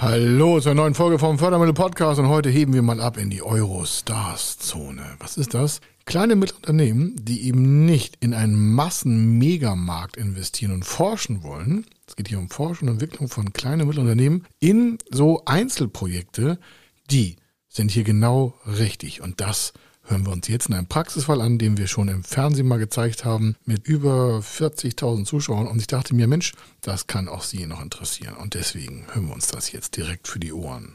Hallo zur neuen Folge vom Fördermittel Podcast und heute heben wir mal ab in die Eurostars-Zone. Was ist das? Kleine Mittelunternehmen, die eben nicht in einen Massen-Megamarkt investieren und forschen wollen. Es geht hier um Forschung und Entwicklung von kleinen Mittelunternehmen in so Einzelprojekte, die sind hier genau richtig und das hören wir uns jetzt in einem Praxisfall an, den wir schon im Fernsehen mal gezeigt haben, mit über 40.000 Zuschauern. Und ich dachte mir, Mensch, das kann auch Sie noch interessieren. Und deswegen hören wir uns das jetzt direkt für die Ohren.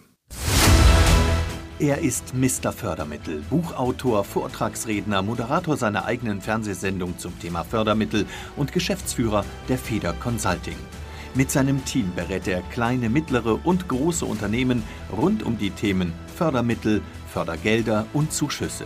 Er ist Mr. Fördermittel, Buchautor, Vortragsredner, Moderator seiner eigenen Fernsehsendung zum Thema Fördermittel und Geschäftsführer der Feder Consulting. Mit seinem Team berät er kleine, mittlere und große Unternehmen rund um die Themen Fördermittel, Fördergelder und Zuschüsse.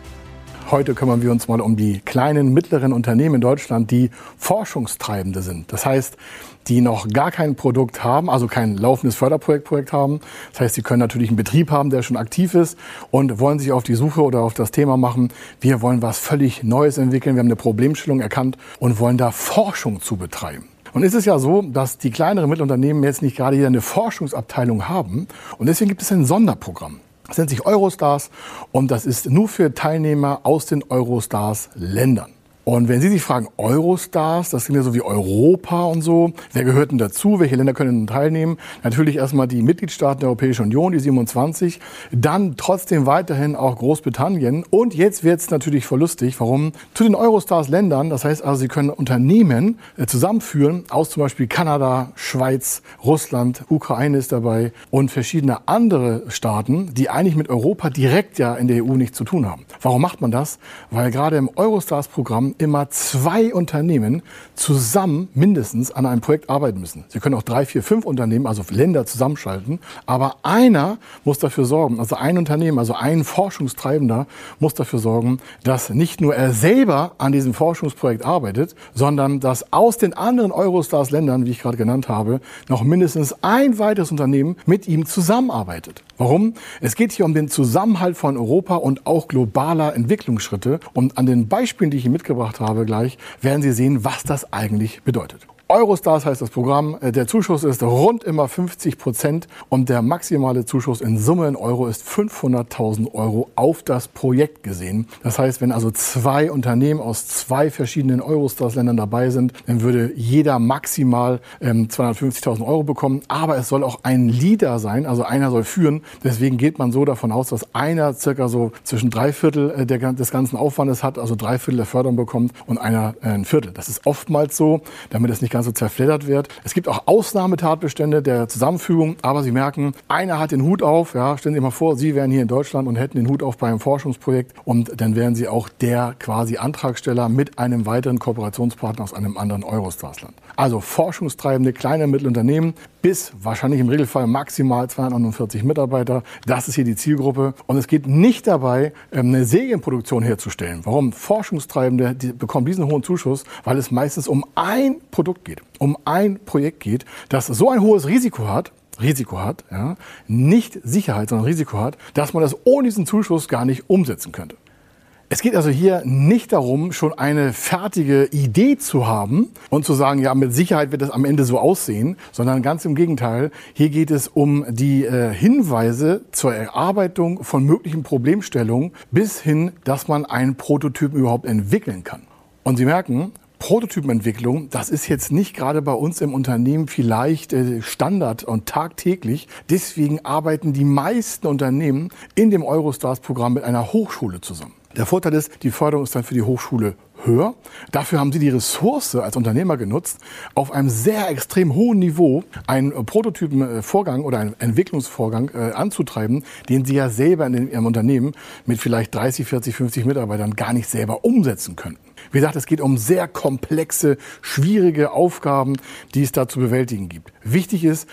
Heute kümmern wir uns mal um die kleinen, mittleren Unternehmen in Deutschland, die Forschungstreibende sind. Das heißt, die noch gar kein Produkt haben, also kein laufendes Förderprojektprojekt haben. Das heißt, sie können natürlich einen Betrieb haben, der schon aktiv ist und wollen sich auf die Suche oder auf das Thema machen. Wir wollen was völlig Neues entwickeln. Wir haben eine Problemstellung erkannt und wollen da Forschung zu betreiben. Und ist es ja so, dass die kleineren Mittelunternehmen jetzt nicht gerade hier eine Forschungsabteilung haben. Und deswegen gibt es ein Sonderprogramm. Das nennt sich Eurostars und das ist nur für Teilnehmer aus den Eurostars-Ländern. Und wenn Sie sich fragen, Eurostars, das sind ja so wie Europa und so, wer gehört denn dazu, welche Länder können denn teilnehmen? Natürlich erstmal die Mitgliedstaaten der Europäischen Union, die 27, dann trotzdem weiterhin auch Großbritannien und jetzt wird es natürlich verlustig, warum? Zu den Eurostars-Ländern, das heißt also, Sie können Unternehmen äh, zusammenführen aus zum Beispiel Kanada, Schweiz, Russland, Ukraine ist dabei und verschiedene andere Staaten, die eigentlich mit Europa direkt ja in der EU nichts zu tun haben. Warum macht man das? Weil gerade im Eurostars-Programm immer zwei Unternehmen zusammen mindestens an einem Projekt arbeiten müssen. Sie können auch drei, vier, fünf Unternehmen, also Länder zusammenschalten, aber einer muss dafür sorgen, also ein Unternehmen, also ein Forschungstreibender muss dafür sorgen, dass nicht nur er selber an diesem Forschungsprojekt arbeitet, sondern dass aus den anderen Eurostars-Ländern, wie ich gerade genannt habe, noch mindestens ein weiteres Unternehmen mit ihm zusammenarbeitet. Warum? Es geht hier um den Zusammenhalt von Europa und auch globaler Entwicklungsschritte. Und an den Beispielen, die ich hier mitgebracht habe, gleich werden Sie sehen, was das eigentlich bedeutet. Eurostars heißt das Programm. Äh, der Zuschuss ist rund immer 50 Prozent und der maximale Zuschuss in Summe in Euro ist 500.000 Euro auf das Projekt gesehen. Das heißt, wenn also zwei Unternehmen aus zwei verschiedenen Eurostars-Ländern dabei sind, dann würde jeder maximal ähm, 250.000 Euro bekommen. Aber es soll auch ein Leader sein, also einer soll führen. Deswegen geht man so davon aus, dass einer circa so zwischen drei Viertel äh, der, des ganzen Aufwandes hat, also drei Viertel der Förderung bekommt und einer äh, ein Viertel. Das ist oftmals so, damit es nicht ganz so zerfleddert wird. Es gibt auch Ausnahmetatbestände der Zusammenfügung, aber Sie merken, einer hat den Hut auf. Ja, stellen Sie sich mal vor, Sie wären hier in Deutschland und hätten den Hut auf bei einem Forschungsprojekt und dann wären Sie auch der quasi Antragsteller mit einem weiteren Kooperationspartner aus einem anderen Eurostars-Land. Also forschungstreibende kleine und Mittelunternehmen bis wahrscheinlich im Regelfall maximal 249 Mitarbeiter. Das ist hier die Zielgruppe. Und es geht nicht dabei, ähm, eine Serienproduktion herzustellen. Warum? Forschungstreibende die bekommen diesen hohen Zuschuss, weil es meistens um ein Produkt geht, um ein Projekt geht, das so ein hohes Risiko hat, Risiko hat, ja, nicht Sicherheit, sondern Risiko hat, dass man das ohne diesen Zuschuss gar nicht umsetzen könnte. Es geht also hier nicht darum, schon eine fertige Idee zu haben und zu sagen, ja, mit Sicherheit wird es am Ende so aussehen, sondern ganz im Gegenteil. Hier geht es um die äh, Hinweise zur Erarbeitung von möglichen Problemstellungen bis hin, dass man einen Prototypen überhaupt entwickeln kann. Und Sie merken, Prototypenentwicklung, das ist jetzt nicht gerade bei uns im Unternehmen vielleicht äh, Standard und tagtäglich. Deswegen arbeiten die meisten Unternehmen in dem Eurostars-Programm mit einer Hochschule zusammen. Der Vorteil ist, die Förderung ist dann für die Hochschule höher. Dafür haben sie die Ressource als Unternehmer genutzt, auf einem sehr extrem hohen Niveau einen Prototypenvorgang oder einen Entwicklungsvorgang äh, anzutreiben, den sie ja selber in ihrem Unternehmen mit vielleicht 30, 40, 50 Mitarbeitern gar nicht selber umsetzen könnten. Wie gesagt, es geht um sehr komplexe, schwierige Aufgaben, die es da zu bewältigen gibt. Wichtig ist,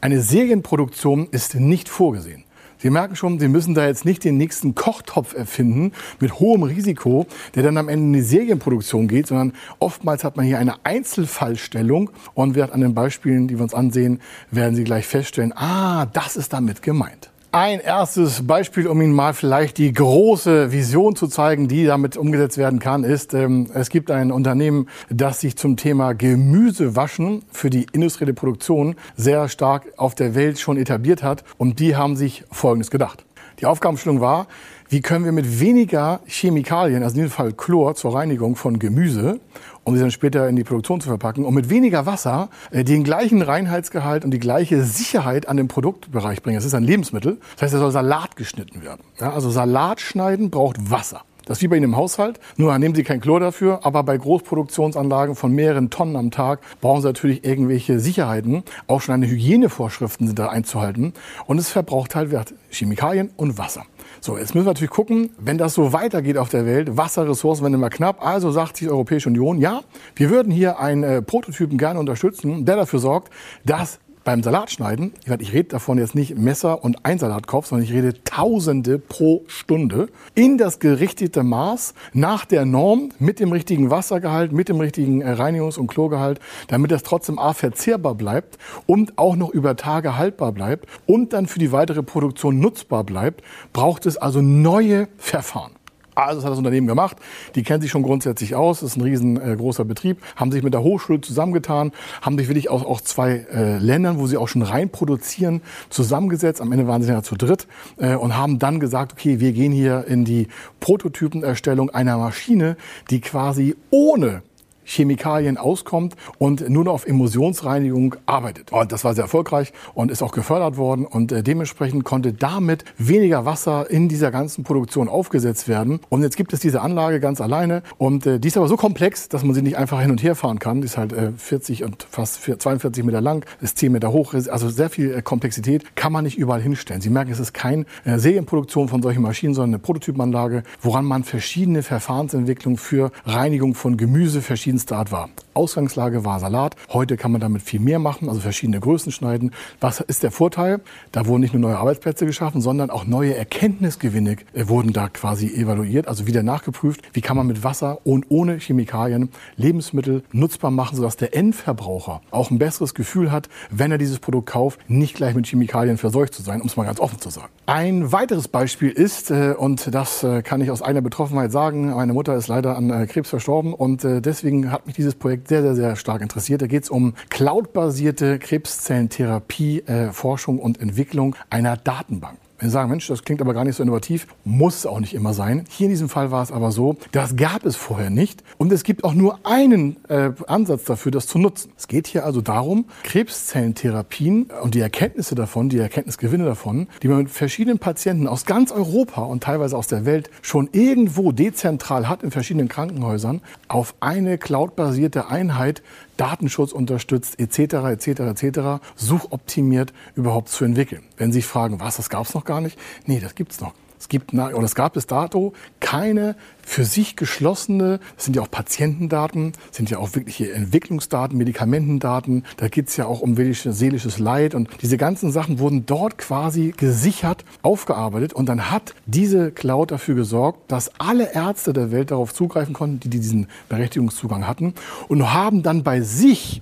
eine Serienproduktion ist nicht vorgesehen Sie merken schon, Sie müssen da jetzt nicht den nächsten Kochtopf erfinden mit hohem Risiko, der dann am Ende in die Serienproduktion geht, sondern oftmals hat man hier eine Einzelfallstellung und wird an den Beispielen, die wir uns ansehen, werden Sie gleich feststellen, ah, das ist damit gemeint. Ein erstes Beispiel, um Ihnen mal vielleicht die große Vision zu zeigen, die damit umgesetzt werden kann, ist, ähm, es gibt ein Unternehmen, das sich zum Thema Gemüsewaschen für die industrielle Produktion sehr stark auf der Welt schon etabliert hat. Und die haben sich Folgendes gedacht. Die Aufgabenstellung war, wie können wir mit weniger Chemikalien, also in diesem Fall Chlor zur Reinigung von Gemüse, um sie dann später in die Produktion zu verpacken, und mit weniger Wasser äh, den gleichen Reinheitsgehalt und die gleiche Sicherheit an den Produktbereich bringen. Es ist ein Lebensmittel, das heißt, es soll Salat geschnitten werden. Ja, also Salat schneiden braucht Wasser. Das ist wie bei Ihnen im Haushalt. Nur nehmen Sie kein Chlor dafür, aber bei Großproduktionsanlagen von mehreren Tonnen am Tag brauchen Sie natürlich irgendwelche Sicherheiten. Auch schon eine Hygienevorschriften sind da einzuhalten. Und es verbraucht halt Chemikalien und Wasser. So, jetzt müssen wir natürlich gucken, wenn das so weitergeht auf der Welt, Wasserressourcen werden immer knapp, also sagt die Europäische Union, ja, wir würden hier einen äh, Prototypen gerne unterstützen, der dafür sorgt, dass beim Salatschneiden, ich rede davon jetzt nicht Messer und ein Salatkopf, sondern ich rede Tausende pro Stunde in das gerichtete Maß nach der Norm mit dem richtigen Wassergehalt, mit dem richtigen äh, Reinigungs- und Chlorgehalt, damit das trotzdem A verzehrbar bleibt und auch noch über Tage haltbar bleibt und dann für die weitere Produktion nutzbar bleibt, braucht es also neue Verfahren. Also das hat das Unternehmen gemacht. Die kennen sich schon grundsätzlich aus. Das ist ein riesengroßer äh, Betrieb. Haben sich mit der Hochschule zusammengetan, haben sich wirklich aus auch zwei äh, Ländern, wo sie auch schon rein produzieren, zusammengesetzt. Am Ende waren sie ja zu dritt äh, und haben dann gesagt, okay, wir gehen hier in die Prototypenerstellung einer Maschine, die quasi ohne Chemikalien auskommt und nur noch auf Emulsionsreinigung arbeitet. Und das war sehr erfolgreich und ist auch gefördert worden und äh, dementsprechend konnte damit weniger Wasser in dieser ganzen Produktion aufgesetzt werden. Und jetzt gibt es diese Anlage ganz alleine und äh, die ist aber so komplex, dass man sie nicht einfach hin und her fahren kann. Die ist halt äh, 40 und fast 42 Meter lang, ist 10 Meter hoch, also sehr viel äh, Komplexität kann man nicht überall hinstellen. Sie merken, es ist keine äh, Serienproduktion von solchen Maschinen, sondern eine Prototypanlage, woran man verschiedene Verfahrensentwicklungen für Reinigung von Gemüse, verschiedene verschiedenster Art war. Ausgangslage war Salat. Heute kann man damit viel mehr machen, also verschiedene Größen schneiden. Was ist der Vorteil? Da wurden nicht nur neue Arbeitsplätze geschaffen, sondern auch neue Erkenntnisgewinne äh, wurden da quasi evaluiert, also wieder nachgeprüft. Wie kann man mit Wasser und ohne Chemikalien Lebensmittel nutzbar machen, sodass der Endverbraucher auch ein besseres Gefühl hat, wenn er dieses Produkt kauft, nicht gleich mit Chemikalien verseucht zu sein, um es mal ganz offen zu sagen. Ein weiteres Beispiel ist, äh, und das äh, kann ich aus einer Betroffenheit sagen, meine Mutter ist leider an Krebs verstorben und deswegen hat mich dieses Projekt sehr, sehr, sehr stark interessiert. Da geht es um cloudbasierte Krebszellentherapie, äh, Forschung und Entwicklung einer Datenbank. Wenn Sie sagen, Mensch, das klingt aber gar nicht so innovativ, muss es auch nicht immer sein. Hier in diesem Fall war es aber so, das gab es vorher nicht. Und es gibt auch nur einen äh, Ansatz dafür, das zu nutzen. Es geht hier also darum, Krebszellentherapien und die Erkenntnisse davon, die Erkenntnisgewinne davon, die man mit verschiedenen Patienten aus ganz Europa und teilweise aus der Welt schon irgendwo dezentral hat in verschiedenen Krankenhäusern, auf eine cloudbasierte Einheit Datenschutz unterstützt, etc., etc., etc., suchoptimiert überhaupt zu entwickeln. Wenn Sie sich fragen, was, das gab es noch gar nicht? Nee, das gibt es noch. Es gibt oder es gab bis dato keine für sich geschlossene, das sind ja auch Patientendaten, sind ja auch wirkliche Entwicklungsdaten, Medikamentendaten. Da geht es ja auch um seelisches Leid. Und diese ganzen Sachen wurden dort quasi gesichert, aufgearbeitet. Und dann hat diese Cloud dafür gesorgt, dass alle Ärzte der Welt darauf zugreifen konnten, die diesen Berechtigungszugang hatten. Und haben dann bei sich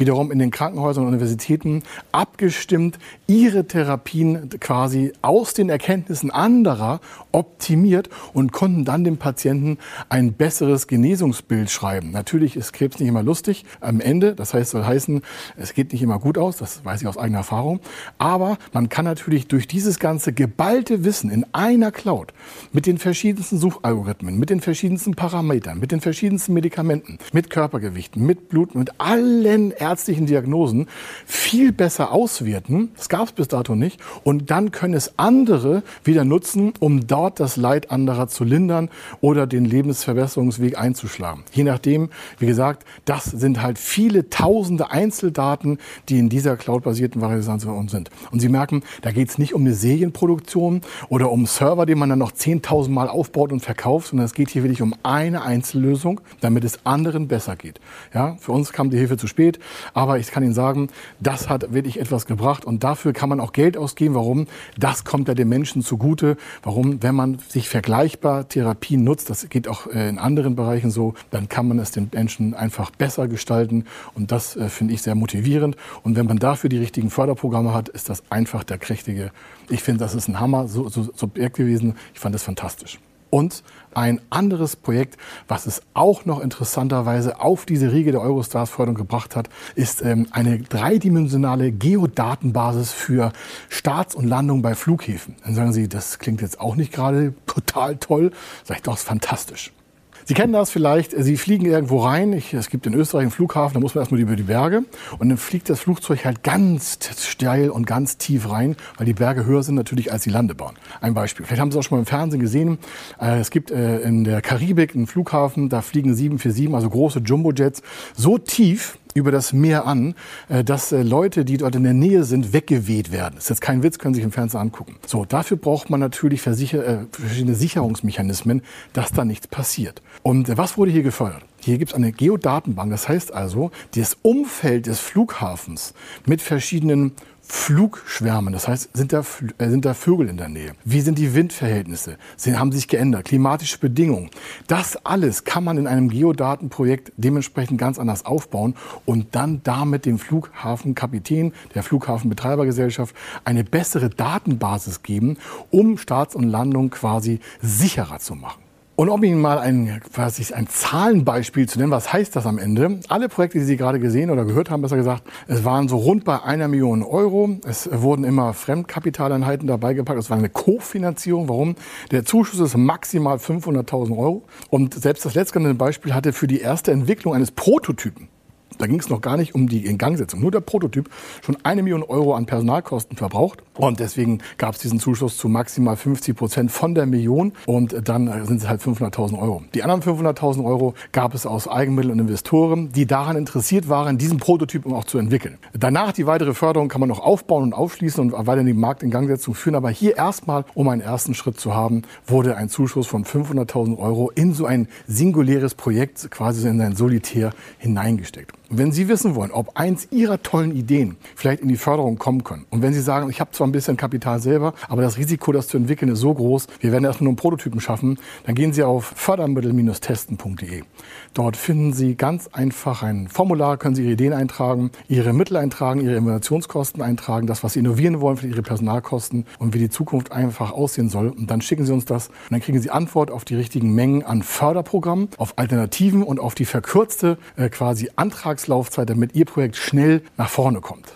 wiederum in den Krankenhäusern und Universitäten abgestimmt, ihre Therapien quasi aus den Erkenntnissen anderer optimiert und konnten dann dem Patienten ein besseres Genesungsbild schreiben. Natürlich ist Krebs nicht immer lustig am Ende. Das heißt, soll heißen, es geht nicht immer gut aus. Das weiß ich aus eigener Erfahrung. Aber man kann natürlich durch dieses ganze geballte Wissen in einer Cloud mit den verschiedensten Suchalgorithmen, mit den verschiedensten Parametern, mit den verschiedensten Medikamenten, mit Körpergewichten, mit Blut, mit allen ärztlichen Diagnosen viel besser auswerten. Das gab es bis dato nicht. Und dann können es andere wieder nutzen, um dort das Leid anderer zu lindern oder den Lebensverbesserungsweg einzuschlagen. Je nachdem, wie gesagt, das sind halt viele tausende Einzeldaten, die in dieser cloudbasierten Variation sind. Und Sie merken, da geht es nicht um eine Serienproduktion oder um Server, den man dann noch 10.000 Mal aufbaut und verkauft, sondern es geht hier wirklich um eine Einzellösung, damit es anderen besser geht. Ja, für uns kam die Hilfe zu spät. Aber ich kann Ihnen sagen, das hat wirklich etwas gebracht und dafür kann man auch Geld ausgeben. Warum? Das kommt ja den Menschen zugute. Warum? Wenn man sich vergleichbar Therapien nutzt, das geht auch äh, in anderen Bereichen so, dann kann man es den Menschen einfach besser gestalten und das äh, finde ich sehr motivierend. Und wenn man dafür die richtigen Förderprogramme hat, ist das einfach der kräftige. Ich finde, das ist ein Hammer, so, so, so gewesen. Ich fand das fantastisch. Und ein anderes Projekt, was es auch noch interessanterweise auf diese Riege der Eurostars-Förderung gebracht hat, ist ähm, eine dreidimensionale Geodatenbasis für Starts und Landungen bei Flughäfen. Dann sagen Sie, das klingt jetzt auch nicht gerade total toll. Sag ich doch, ist fantastisch. Sie kennen das vielleicht, Sie fliegen irgendwo rein. Ich, es gibt in Österreich einen Flughafen, da muss man erstmal über die Berge. Und dann fliegt das Flugzeug halt ganz steil und ganz tief rein, weil die Berge höher sind natürlich als die Landebahn. Ein Beispiel. Vielleicht haben Sie auch schon mal im Fernsehen gesehen. Äh, es gibt äh, in der Karibik einen Flughafen, da fliegen 747, also große Jumbo-Jets, so tief, über das Meer an, äh, dass äh, Leute, die dort in der Nähe sind, weggeweht werden. Das ist jetzt kein Witz, können Sie sich im Fernsehen angucken. So, dafür braucht man natürlich versicher, äh, verschiedene Sicherungsmechanismen, dass da nichts passiert. Und äh, was wurde hier gefördert? Hier gibt es eine Geodatenbank. Das heißt also, das Umfeld des Flughafens mit verschiedenen Flugschwärmen. Das heißt, sind da, äh, sind da Vögel in der Nähe? Wie sind die Windverhältnisse? Sie haben sich geändert? Klimatische Bedingungen? Das alles kann man in einem Geodatenprojekt dementsprechend ganz anders aufbauen und dann damit dem Flughafenkapitän, der Flughafenbetreibergesellschaft eine bessere Datenbasis geben, um Starts und Landung quasi sicherer zu machen. Und um Ihnen mal ein, quasi ein Zahlenbeispiel zu nennen, was heißt das am Ende? Alle Projekte, die Sie gerade gesehen oder gehört haben, besser gesagt, es waren so rund bei einer Million Euro. Es wurden immer Fremdkapitaleinheiten dabei gepackt. Es war eine Kofinanzierung. Warum? Der Zuschuss ist maximal 500.000 Euro. Und selbst das letztgenannte Beispiel hatte für die erste Entwicklung eines Prototypen da ging es noch gar nicht um die Ingangsetzung. Nur der Prototyp schon eine Million Euro an Personalkosten verbraucht. Und deswegen gab es diesen Zuschuss zu maximal 50 Prozent von der Million. Und dann sind es halt 500.000 Euro. Die anderen 500.000 Euro gab es aus Eigenmitteln und Investoren, die daran interessiert waren, diesen Prototyp auch zu entwickeln. Danach die weitere Förderung kann man noch aufbauen und aufschließen und weiter die Marktingangsetzung führen. Aber hier erstmal, um einen ersten Schritt zu haben, wurde ein Zuschuss von 500.000 Euro in so ein singuläres Projekt, quasi in ein Solitär hineingesteckt. Wenn Sie wissen wollen, ob eins Ihrer tollen Ideen vielleicht in die Förderung kommen können und wenn Sie sagen, ich habe zwar ein bisschen Kapital selber, aber das Risiko, das zu entwickeln, ist so groß, wir werden erstmal nur einen Prototypen schaffen, dann gehen Sie auf fördermittel-testen.de. Dort finden Sie ganz einfach ein Formular, können Sie Ihre Ideen eintragen, Ihre Mittel eintragen, Ihre Innovationskosten eintragen, das, was Sie innovieren wollen, für Ihre Personalkosten und wie die Zukunft einfach aussehen soll. Und dann schicken Sie uns das und dann kriegen Sie Antwort auf die richtigen Mengen an Förderprogrammen, auf Alternativen und auf die verkürzte äh, quasi Antrags Vertragslaufzeit, damit Ihr Projekt schnell nach vorne kommt.